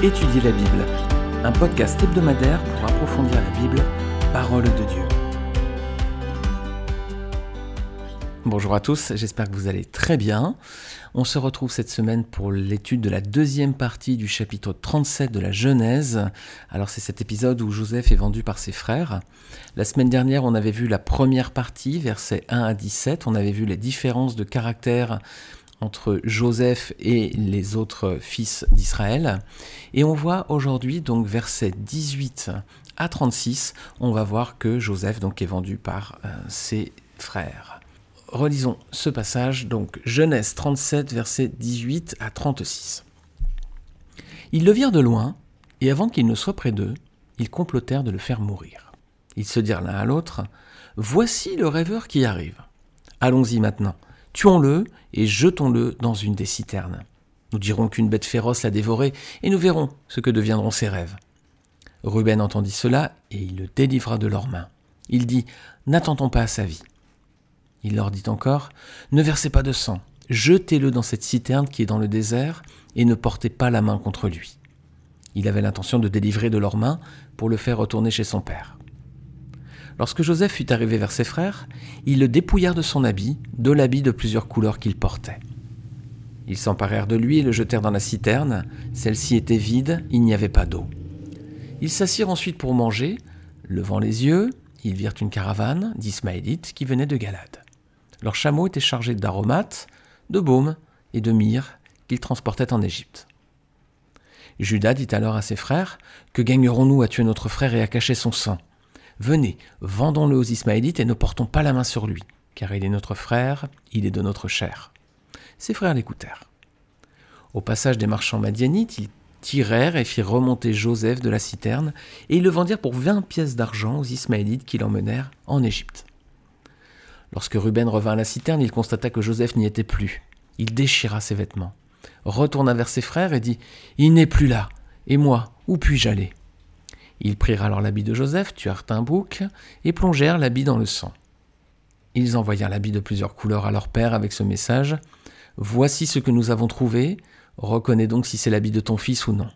Étudier la Bible, un podcast hebdomadaire pour approfondir la Bible, parole de Dieu. Bonjour à tous, j'espère que vous allez très bien. On se retrouve cette semaine pour l'étude de la deuxième partie du chapitre 37 de la Genèse. Alors c'est cet épisode où Joseph est vendu par ses frères. La semaine dernière, on avait vu la première partie, versets 1 à 17. On avait vu les différences de caractère entre Joseph et les autres fils d'Israël. Et on voit aujourd'hui, donc versets 18 à 36, on va voir que Joseph donc est vendu par euh, ses frères. Relisons ce passage, donc Genèse 37, versets 18 à 36. Ils le virent de loin, et avant qu'il ne soit près d'eux, ils complotèrent de le faire mourir. Ils se dirent l'un à l'autre, Voici le rêveur qui arrive. Allons-y maintenant Tuons-le et jetons-le dans une des citernes. Nous dirons qu'une bête féroce l'a dévoré, et nous verrons ce que deviendront ses rêves. Ruben entendit cela, et il le délivra de leurs mains. Il dit, N'attendons pas à sa vie. Il leur dit encore, Ne versez pas de sang, jetez-le dans cette citerne qui est dans le désert, et ne portez pas la main contre lui. Il avait l'intention de délivrer de leurs mains pour le faire retourner chez son père. Lorsque Joseph fut arrivé vers ses frères, ils le dépouillèrent de son habit, de l'habit de plusieurs couleurs qu'il portait. Ils s'emparèrent de lui et le jetèrent dans la citerne. Celle-ci était vide, il n'y avait pas d'eau. Ils s'assirent ensuite pour manger. Levant les yeux, ils virent une caravane d'Ismaélites qui venait de Galade. Leurs chameaux étaient chargés d'aromates, de baumes et de myrrhe qu'ils transportaient en Égypte. Judas dit alors à ses frères Que gagnerons-nous à tuer notre frère et à cacher son sang? Venez, vendons-le aux Ismaélites et ne portons pas la main sur lui, car il est notre frère, il est de notre chair. Ses frères l'écoutèrent. Au passage des marchands madianites, ils tirèrent et firent remonter Joseph de la citerne, et ils le vendirent pour vingt pièces d'argent aux Ismaélites qui l'emmenèrent en Égypte. Lorsque Ruben revint à la citerne, il constata que Joseph n'y était plus. Il déchira ses vêtements, retourna vers ses frères et dit Il n'est plus là, et moi, où puis-je aller? Ils prirent alors l'habit de Joseph, tuèrent un bouc, et plongèrent l'habit dans le sang. Ils envoyèrent l'habit de plusieurs couleurs à leur père avec ce message Voici ce que nous avons trouvé, reconnais donc si c'est l'habit de ton fils ou non.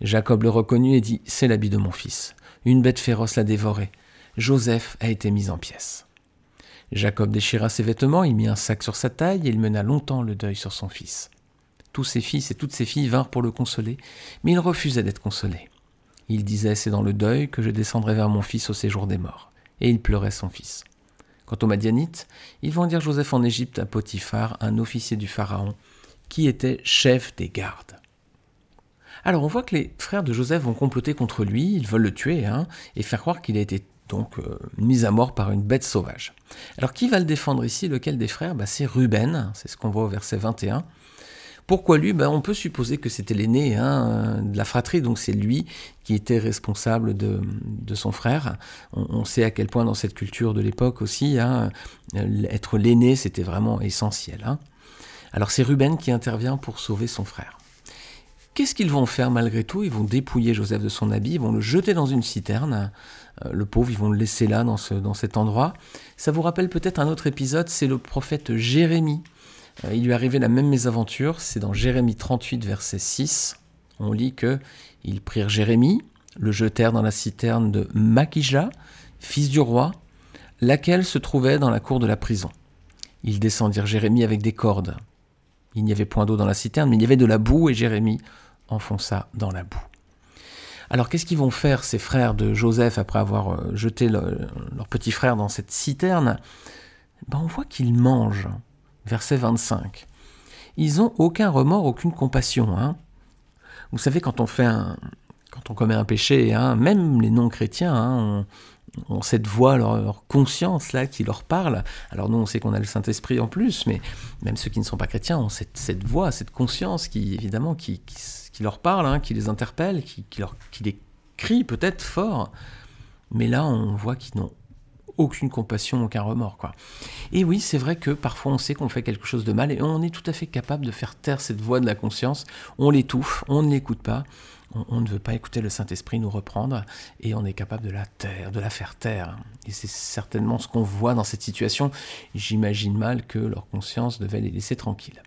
Jacob le reconnut et dit C'est l'habit de mon fils. Une bête féroce l'a dévoré. Joseph a été mis en pièces. Jacob déchira ses vêtements, il mit un sac sur sa taille et il mena longtemps le deuil sur son fils. Tous ses fils et toutes ses filles vinrent pour le consoler, mais il refusait d'être consolé. Il disait C'est dans le deuil que je descendrai vers mon fils au séjour des morts. Et il pleurait son fils. Quant aux Madianites, ils vendirent Joseph en Égypte à Potiphar, un officier du Pharaon, qui était chef des gardes. Alors on voit que les frères de Joseph vont comploter contre lui, ils veulent le tuer, hein, et faire croire qu'il a été donc euh, mis à mort par une bête sauvage. Alors qui va le défendre ici? Lequel des frères? Bah, C'est Ruben, c'est ce qu'on voit au verset 21. Pourquoi lui? Ben, On peut supposer que c'était l'aîné hein, de la fratrie, donc c'est lui qui était responsable de, son frère. On, sait à quel point dans cette culture de l'époque aussi, hein, être l'aîné, c'était vraiment essentiel. Hein. Alors c'est Ruben qui intervient pour sauver son frère. Qu'est-ce qu'ils vont faire malgré tout? Ils vont dépouiller Joseph de son habit, ils vont le jeter dans une citerne. Euh, le pauvre, ils vont le laisser là, dans, ce, dans cet endroit. Ça vous rappelle peut-être un autre épisode, c'est le prophète Jérémie euh, il lui arrivait la même mésaventure, c'est dans Jérémie 38, verset 6. On lit que ils prirent Jérémie, le jetèrent dans la citerne de Makija, fils du roi, laquelle se trouvait dans la cour de la prison. Ils descendirent Jérémie avec des cordes. Il n'y avait point d'eau dans la citerne, mais il y avait de la boue, et Jérémie enfonça dans la boue. Alors qu'est-ce qu'ils vont faire ces frères de Joseph après avoir euh, jeté leur petit frère dans cette citerne? Ben, On voit qu'ils mangent verset 25. Ils n'ont aucun remords, aucune compassion. Hein. Vous savez, quand on fait un, quand on commet un péché, hein, même les non-chrétiens hein, ont, cette voix, leur, conscience là qui leur parle. Alors nous, on sait qu'on a le Saint-Esprit en plus, mais même ceux qui ne sont pas chrétiens ont cette, voix, cette conscience qui, évidemment, qui, qui, leur parle, qui les interpelle, qui, qui les crie peut-être fort. Mais là, on voit qu'ils n'ont aucune compassion, aucun remords. Quoi. Et oui, c'est vrai que parfois on sait qu'on fait quelque chose de mal et on est tout à fait capable de faire taire cette voix de la conscience. On l'étouffe, on ne l'écoute pas, on, ne veut pas écouter le Saint-Esprit nous reprendre et on est capable de la taire, de la faire taire. Et c'est certainement ce qu'on voit dans cette situation. J'imagine mal que leur conscience devait les laisser tranquilles.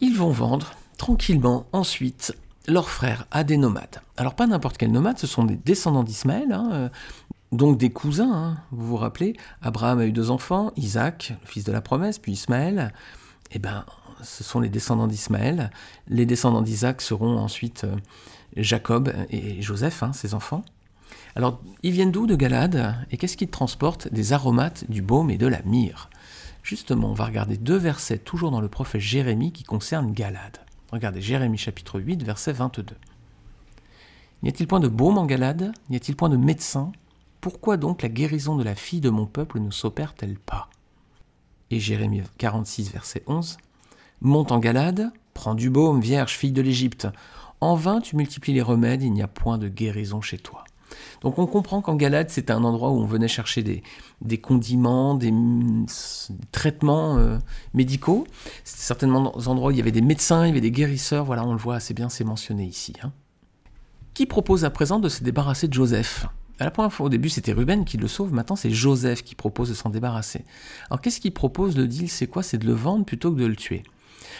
Ils vont vendre tranquillement ensuite leur frère a des nomades. Alors pas n'importe quel nomade, ce sont des descendants d'Ismaël, hein, euh, donc des cousins, hein, vous vous rappelez, Abraham a eu deux enfants, Isaac, le fils de la promesse, puis Ismaël. Eh bien, ce sont les descendants d'Ismaël. Les descendants d'Isaac seront ensuite euh, Jacob et Joseph, hein, ses enfants. Alors, ils viennent d'où de Galade? Et qu'est-ce qu'ils transportent Des aromates, du baume et de la myrrhe? Justement, on va regarder deux versets, toujours dans le prophète Jérémie, qui concernent Galade. Regardez Jérémie chapitre 8, verset 22. N'y a-t-il point de baume en Galade? N'y a-t-il point de médecin? Pourquoi donc la guérison de la fille de mon peuple ne s'opère-t-elle pas? Et Jérémie 46, verset 11. Monte en Galade, prends du baume, vierge, fille de l'Égypte. En vain tu multiplies les remèdes, il n'y a point de guérison chez toi. Donc on comprend qu'en Galade, c'était un endroit où on venait chercher des, des condiments, des, traitements euh, médicaux. C'était certainement dans endroits où il y avait des médecins, il y avait des guérisseurs. Voilà, on le voit assez bien, c'est mentionné ici. Hein. Qui propose à présent de se débarrasser de Joseph? À la première fois, au début, c'était Ruben qui le sauve. Maintenant, c'est Joseph qui propose de s'en débarrasser. Alors, qu'est-ce qu'il propose Le deal, c'est quoi? C'est de le vendre plutôt que de le tuer.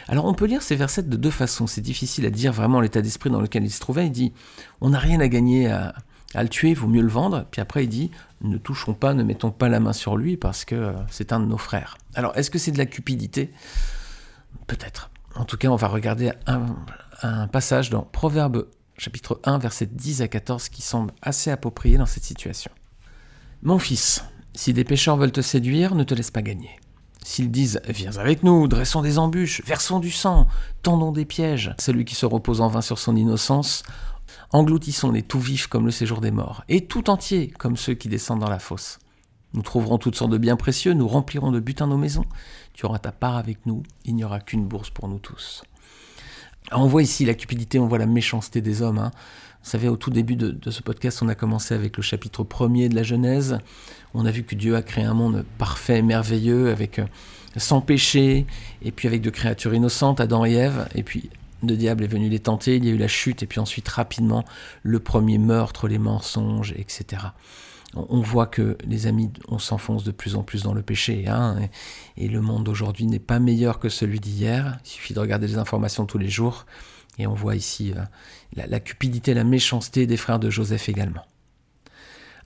Alors, on peut lire ces versets de deux façons. C'est difficile à dire vraiment l'état d'esprit dans lequel il se trouvait. Il dit On n'a rien à gagner à, le tuer, vaut mieux le vendre. Puis après, il dit ne touchons pas, ne mettons pas la main sur lui parce que euh, c'est un de nos frères. Alors, est-ce que c'est de la cupidité? Peut-être. En tout cas, on va regarder un, passage dans Proverbe chapitre 1, verset 10 à 14 qui semble assez approprié dans cette situation. Mon fils, si des pécheurs veulent te séduire, ne te laisse pas gagner. S'ils disent Viens avec nous, dressons des embûches, versons du sang, tendons des pièges, celui qui se repose en vain sur son innocence engloutissons les tout vifs comme le séjour des morts, et tout entiers comme ceux qui descendent dans la fosse. Nous trouverons toutes sortes de biens précieux, nous remplirons de butin nos maisons. Tu auras ta part avec nous, il n'y aura qu'une bourse pour nous tous. On voit ici la cupidité, on voit la méchanceté des hommes. Hein. Vous savez, au tout début de, ce podcast, on a commencé avec le chapitre premier de la Genèse. On a vu que Dieu a créé un monde parfait, merveilleux, avec euh, sans péché, et puis avec de créatures innocentes, Adam et Ève, et puis le diable est venu les tenter, il y a eu la chute, et puis ensuite rapidement le premier meurtre, les mensonges, etc. On voit que les amis, on s'enfonce de plus en plus dans le péché, hein, et, le monde d'aujourd'hui n'est pas meilleur que celui d'hier. Il suffit de regarder les informations tous les jours, et on voit ici euh, la, la cupidité, la méchanceté des frères de Joseph également.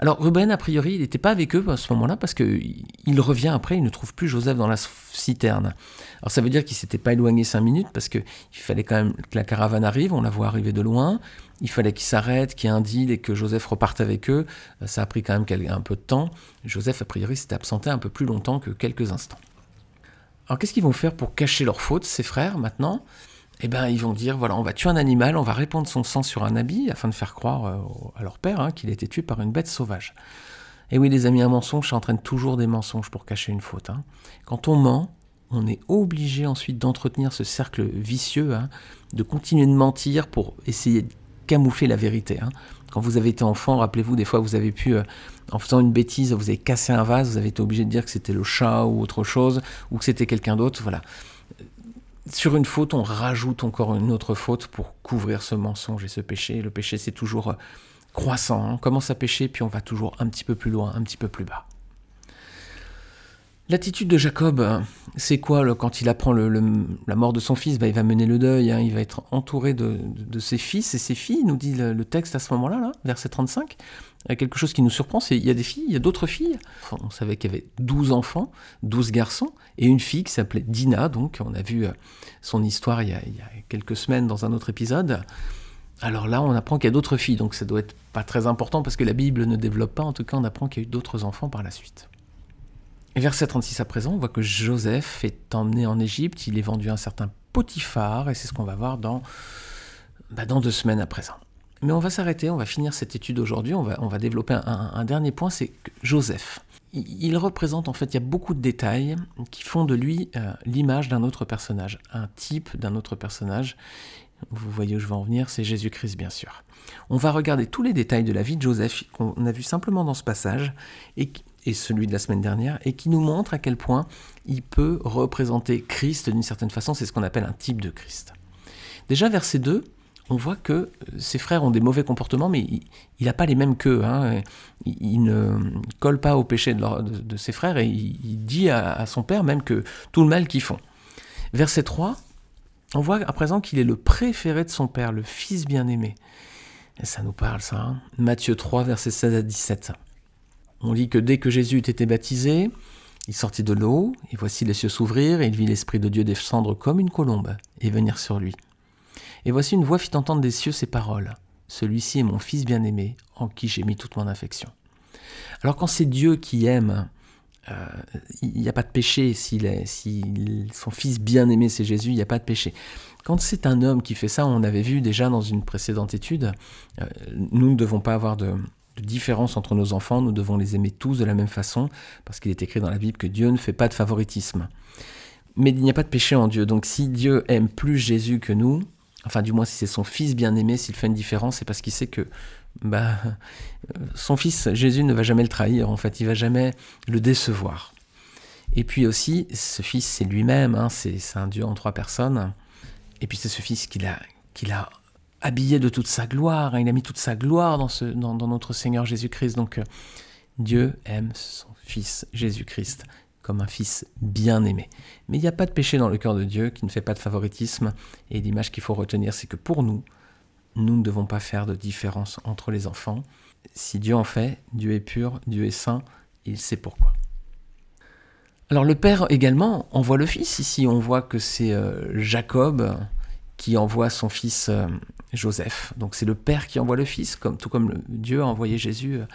Alors Ruben, a priori, il n'était pas avec eux à ce moment-là parce qu'il revient après, il ne trouve plus Joseph dans la citerne. Alors ça veut dire qu'il s'était pas éloigné cinq minutes parce qu'il fallait quand même que la caravane arrive, on la voit arriver de loin, il fallait qu'il s'arrête, qu'il y ait un deal et que Joseph reparte avec eux. Ça a pris quand même un peu de temps. Joseph, a priori, s'était absenté un peu plus longtemps que quelques instants. Alors qu'est-ce qu'ils vont faire pour cacher leur faute, ces frères, maintenant? Eh ben, ils vont dire, voilà, on va tuer un animal, on va répandre son sang sur un habit, afin de faire croire euh, à leur père hein, qu'il a été tué par une bête sauvage. Et oui, les amis, un mensonge, ça entraîne toujours des mensonges pour cacher une faute. Hein. Quand on ment, on est obligé ensuite d'entretenir ce cercle vicieux, hein, de continuer de mentir pour essayer de camoufler la vérité. Quand vous avez été enfant, rappelez-vous, des fois vous avez pu, euh, en faisant une bêtise, vous avez cassé un vase, vous avez été obligé de dire que c'était le chat ou autre chose, ou que c'était quelqu'un d'autre. Voilà sur une faute, on rajoute encore une autre faute pour couvrir ce mensonge et ce péché. Le péché, c'est toujours euh, croissant. On commence à pécher, puis on va toujours un petit peu plus loin, un petit peu plus bas. L'attitude de Jacob, hein, c'est quoi quand il apprend la mort de son fils? Bah, Il va mener le deuil, hein. il va être entouré de, ses fils et ses filles, nous dit le, texte à ce moment-là, là, verset 35. A quelque chose qui nous surprend, c'est il y a des filles, il y a d'autres filles. on savait qu'il y avait 12 enfants, 12 garçons, et une fille qui s'appelait Dina, donc on a vu euh, son histoire il y, a, quelques semaines dans un autre épisode. Alors là, on apprend qu'il y a d'autres filles, donc ça doit être pas très important parce que la Bible ne développe pas, en tout cas on apprend qu'il y a eu d'autres enfants par la suite. Et verset 36 à présent, on voit que Joseph est emmené en Égypte, il est vendu à un certain Potiphar, et c'est ce qu'on va voir dans, bah, dans deux semaines à présent. Mais on va s'arrêter, on va finir cette étude aujourd'hui, on va, on va développer un, dernier point, c'est Joseph. Il, représente, en fait, il y a beaucoup de détails qui font de lui euh, l'image d'un autre personnage, un type d'un autre personnage. Vous voyez où je veux en venir, c'est Jésus-Christ, bien sûr. On va regarder tous les détails de la vie de Joseph qu'on a vu simplement dans ce passage et, et celui de la semaine dernière, et qui nous montre à quel point il peut représenter Christ d'une certaine façon, c'est ce qu'on appelle un type de Christ. Déjà, verset 2, on voit que euh, ses frères ont des mauvais comportements, mais il n'a pas les mêmes qu'eux. Hein. Il, ne colle pas au péché de, ses frères et il, dit à, son père même que tout le mal qu'ils font. Verset 3, On voit à présent qu'il est le préféré de son Père, le Fils bien-aimé. Ça nous parle, ça. Hein. Matthieu 3, versets 16 à 17. On lit que dès que Jésus eut été baptisé, il sortit de l'eau, et voici les cieux s'ouvrir, et il vit l'Esprit de Dieu descendre comme une colombe, et venir sur lui. Et voici une voix fit entendre des cieux ces paroles. Celui-ci est mon Fils bien-aimé, en qui j'ai mis toute mon affection. Alors quand c'est Dieu qui aime, euh, il n'y a pas de péché. S'il si son Fils bien-aimé c'est Jésus, il n'y a pas de péché. Quand c'est un homme qui fait ça, on avait vu déjà dans une précédente étude, euh, nous ne devons pas avoir de différence entre nos enfants, nous devons les aimer tous de la même façon, parce qu'il est écrit dans la Bible que Dieu ne fait pas de favoritisme. Mais il n'y a pas de péché en Dieu, donc si Dieu aime plus Jésus que nous, enfin du moins si c'est son fils bien-aimé, s'il fait une différence, c'est parce qu'il sait que bah, son fils Jésus ne va jamais le trahir, en fait, il va jamais le décevoir. Et puis aussi, ce fils, c'est lui-même, hein, c'est un Dieu en trois personnes, et puis c'est ce fils qu'il a, habillé de toute sa gloire, hein. il a mis toute sa gloire dans, notre Seigneur Jésus-Christ. Donc euh, Dieu aime son Fils Jésus-Christ comme un Fils bien-aimé. Mais il n'y a pas de péché dans le cœur de Dieu qui ne fait pas de favoritisme. Et l'image qu'il faut retenir, c'est que pour nous, nous ne devons pas faire de différence entre les enfants. Si Dieu en fait, Dieu est pur, Dieu est saint, il sait pourquoi. Alors le Père également envoie le Fils. Ici, on voit que c'est euh, Jacob qui envoie son fils euh, Joseph. Donc c'est le Père qui envoie le Fils, tout comme Dieu a envoyé Jésus euh,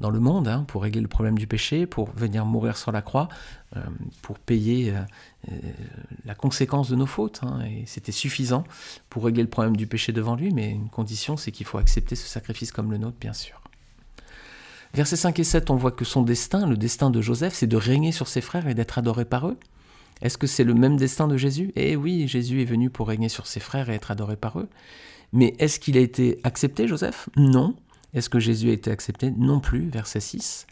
dans le monde hein, pour régler le problème du péché, pour venir mourir sur la croix, euh, pour payer la conséquence de nos fautes. Hein. et c'était suffisant pour régler le problème du péché devant lui, mais une condition, c'est qu'il faut accepter ce sacrifice comme le nôtre, bien sûr. Versets 5 et 7, on voit que son destin, le destin de Joseph, c'est de régner sur ses frères et d'être adoré par eux. Est-ce que c'est le même destin de Jésus? Eh oui, Jésus est venu pour régner sur ses frères et être adoré par eux. Mais est-ce qu'il a été accepté, Joseph? Non. Est-ce que Jésus a été accepté Non plus, verset 6.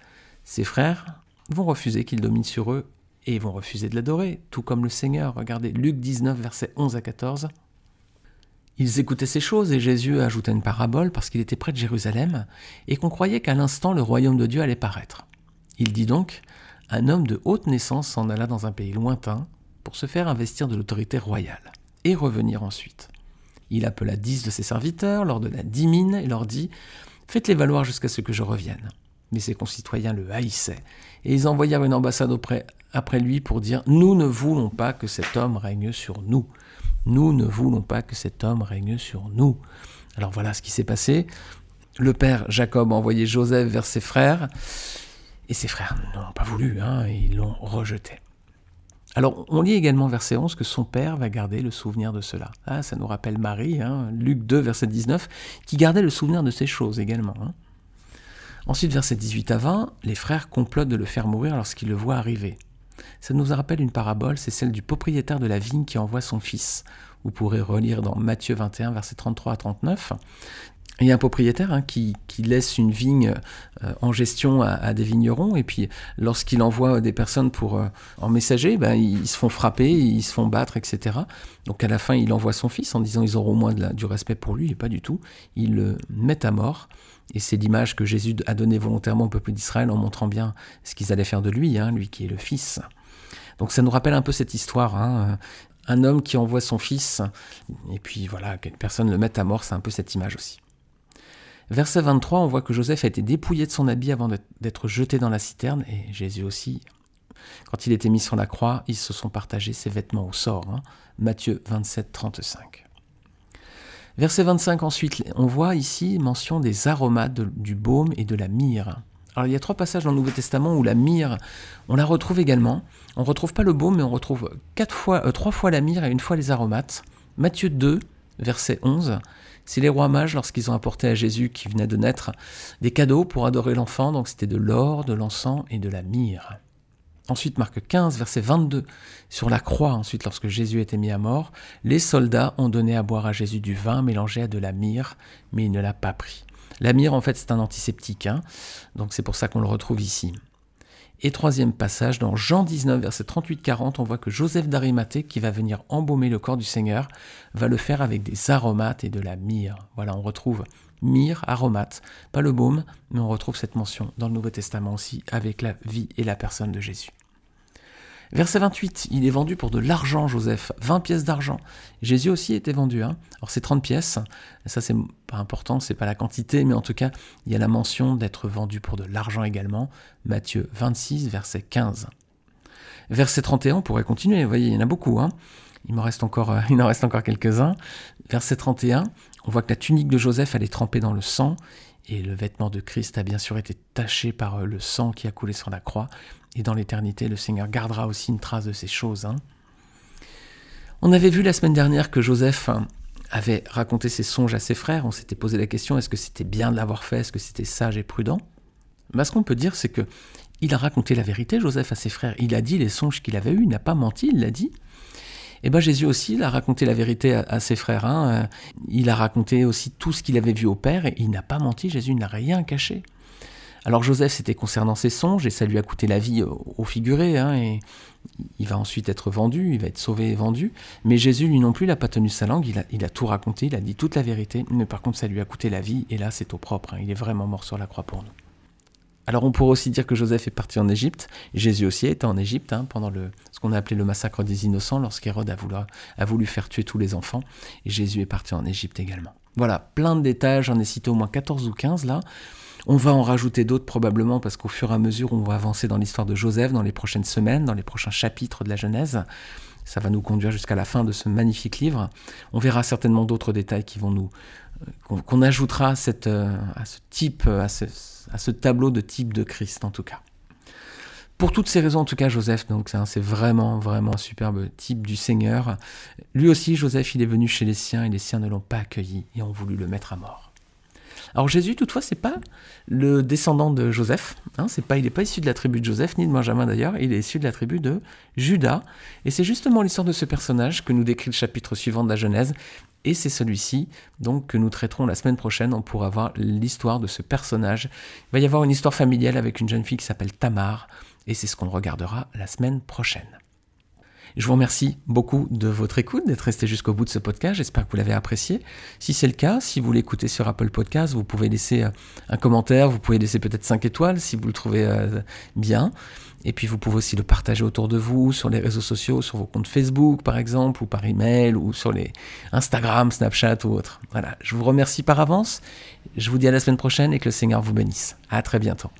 Ses frères vont refuser qu'il domine sur eux et vont refuser de l'adorer, tout comme le Seigneur. Regardez Luc 19, versets 11 à 14. Ils écoutaient ces choses et Jésus ajouta une parabole parce qu'il était près de Jérusalem et qu'on croyait qu'à l'instant le royaume de Dieu allait paraître. Il dit donc un homme de haute naissance s'en alla dans un pays lointain pour se faire investir de l'autorité royale et revenir ensuite. Il appela dix de ses serviteurs, leur donna dix mines et leur dit Faites-les valoir jusqu'à ce que je revienne. Mais ses concitoyens le haïssaient, et ils envoyèrent une ambassade après lui pour dire Nous ne voulons pas que cet homme règne sur nous. Nous ne voulons pas que cet homme règne sur nous. Alors voilà ce qui s'est passé. Le père Jacob a envoyé Joseph vers ses frères, et ses frères n'ont pas voulu, hein, ils l'ont rejeté. Alors, on lit également verset 11 que son père va garder le souvenir de cela. Ah, ça nous rappelle Marie, hein, Luc 2, verset 19, qui gardait le souvenir de ces choses également. Hein. Ensuite, verset 18 à 20, les frères complotent de le faire mourir lorsqu'ils le voient arriver. Ça nous rappelle une parabole, c'est celle du propriétaire de la vigne qui envoie son fils. Vous pourrez relire dans Matthieu 21, verset 33 à 39. Il y a un propriétaire hein, qui, laisse une vigne euh, en gestion à, des vignerons, et puis lorsqu'il envoie des personnes pour euh, en messager, ben, ils, se font frapper, ils se font battre, etc. Donc à la fin, il envoie son fils en disant ils auront au moins du respect pour lui, et pas du tout. Il le met à mort, et c'est l'image que Jésus a donnée volontairement au peuple d'Israël en montrant bien ce qu'ils allaient faire de lui, hein, lui qui est le fils. Donc ça nous rappelle un peu cette histoire. Hein, un homme qui envoie son fils, et puis voilà, que personne le met à mort, c'est un peu cette image aussi. Verset 23, on voit que Joseph a été dépouillé de son habit avant d'être jeté dans la citerne, et Jésus aussi. Quand il était mis sur la croix, ils se sont partagés ses vêtements au sort. Hein. Matthieu 27, 35. Verset 25 ensuite, on voit ici mention des aromates du baume et de la myrrhe. Alors il y a trois passages dans le Nouveau Testament où la myrrhe, on la retrouve également. On ne retrouve pas le baume, mais on retrouve euh, trois fois la myrrhe et une fois les aromates. Matthieu 2, verset 11, c'est les rois mages lorsqu'ils ont apporté à Jésus qui venait de naître des cadeaux pour adorer l'enfant, donc c'était de l'or, de l'encens et de la myrrhe. Ensuite, Marc 15, verset 22, sur la croix, ensuite lorsque Jésus était mis à mort, les soldats ont donné à boire à Jésus du vin mélangé à de la myrrhe, mais il ne l'a pas pris. La myrrhe, en fait, c'est un antiseptique, hein, donc c'est pour ça qu'on le retrouve ici. Et troisième passage, dans Jean 19, verset 38-40, on voit que Joseph d'Arimathée, qui va venir embaumer le corps du Seigneur, va le faire avec des aromates et de la myrrhe. Voilà, on retrouve myrrhe, aromate, pas le baume, mais on retrouve cette mention dans le Nouveau Testament aussi avec la vie et la personne de Jésus. Verset 28, il est vendu pour de l'argent, Joseph, 20 pièces d'argent. Jésus aussi était vendu. Hein. Alors c'est 30 pièces, ça c'est pas important, c'est pas la quantité, mais en tout cas, il y a la mention d'être vendu pour de l'argent également. Matthieu 26, verset 15. Verset 31, on pourrait continuer, vous voyez, il y en a beaucoup. Hein. Il reste encore, euh, il en reste encore quelques-uns. Verset 31, on voit que la tunique de Joseph, elle est trempée dans le sang, et le vêtement de Christ a bien sûr été taché par euh, le sang qui a coulé sur la croix. Et dans l'éternité, le Seigneur gardera aussi une trace de ces choses. Hein. On avait vu la semaine dernière que Joseph hein, avait raconté ses songes à ses frères. On s'était posé la question est-ce que c'était bien de l'avoir fait? Est-ce que c'était sage et prudent? Mais Ce qu'on peut dire, c'est que il a raconté la vérité, Joseph, à ses frères. Il a dit les songes qu'il avait eus. Il n'a pas menti, il l'a dit. Et bien Jésus aussi, il a raconté la vérité à, ses frères. Hein. Euh, il a raconté aussi tout ce qu'il avait vu au Père et il n'a pas menti, Jésus n'a rien caché. Alors Joseph, c'était concernant ses songes et ça lui a coûté la vie au, figuré. Hein, et il va ensuite être vendu, il va être sauvé et vendu. Mais Jésus, lui non plus, n'a pas tenu sa langue, il a, tout raconté, il a dit toute la vérité. Mais par contre, ça lui a coûté la vie et là, c'est au propre. Hein. il est vraiment mort sur la croix pour nous. Alors on pourrait aussi dire que Joseph est parti en Égypte. Jésus aussi était en Égypte hein, pendant ce qu'on a appelé le massacre des innocents, lorsqu'Hérode a a voulu faire tuer tous les enfants. Et Jésus est parti en Égypte également. Voilà, plein de détails, j'en ai cité au moins 14 ou 15 là. On va en rajouter d'autres probablement parce qu'au fur et à mesure on va avancer dans l'histoire de Joseph dans les prochaines semaines, dans les prochains chapitres de la Genèse. Ça va nous conduire jusqu'à la fin de ce magnifique livre. On verra certainement d'autres détails qui vont nous euh, qu'on ajoutera euh, à ce type, à ce, à ce tableau de type de Christ en tout cas. Pour toutes ces raisons, en tout cas, Joseph, donc c'est vraiment, vraiment un superbe type du Seigneur. Lui aussi, Joseph, il est venu chez les siens et les siens ne l'ont pas accueilli et ont voulu le mettre à mort. Alors Jésus, toutefois, c'est pas le descendant de Joseph. Hein, c'est pas, il n'est pas issu de la tribu de Joseph ni de Benjamin d'ailleurs. Il est issu de la tribu de Judas. Et c'est justement l'histoire de ce personnage que nous décrit le chapitre suivant de la Genèse et c'est celui-ci donc que nous traiterons la semaine prochaine. On pourra voir l'histoire de ce personnage. Il va y avoir une histoire familiale avec une jeune fille qui s'appelle Tamar, et c'est ce qu'on regardera la semaine prochaine. Je vous remercie beaucoup de votre écoute, d'être resté jusqu'au bout de ce podcast. J'espère que vous l'avez apprécié. Si c'est le cas, si vous l'écoutez sur Apple Podcast, vous pouvez laisser euh, un commentaire, vous pouvez laisser peut-être 5 étoiles si vous le trouvez euh, bien. Et puis vous pouvez aussi le partager autour de vous, sur les réseaux sociaux, sur vos comptes Facebook par exemple, ou par email, ou sur les Instagram, Snapchat ou autres. Voilà, je vous remercie par avance. Je vous dis à la semaine prochaine et que le Seigneur vous bénisse. À très bientôt.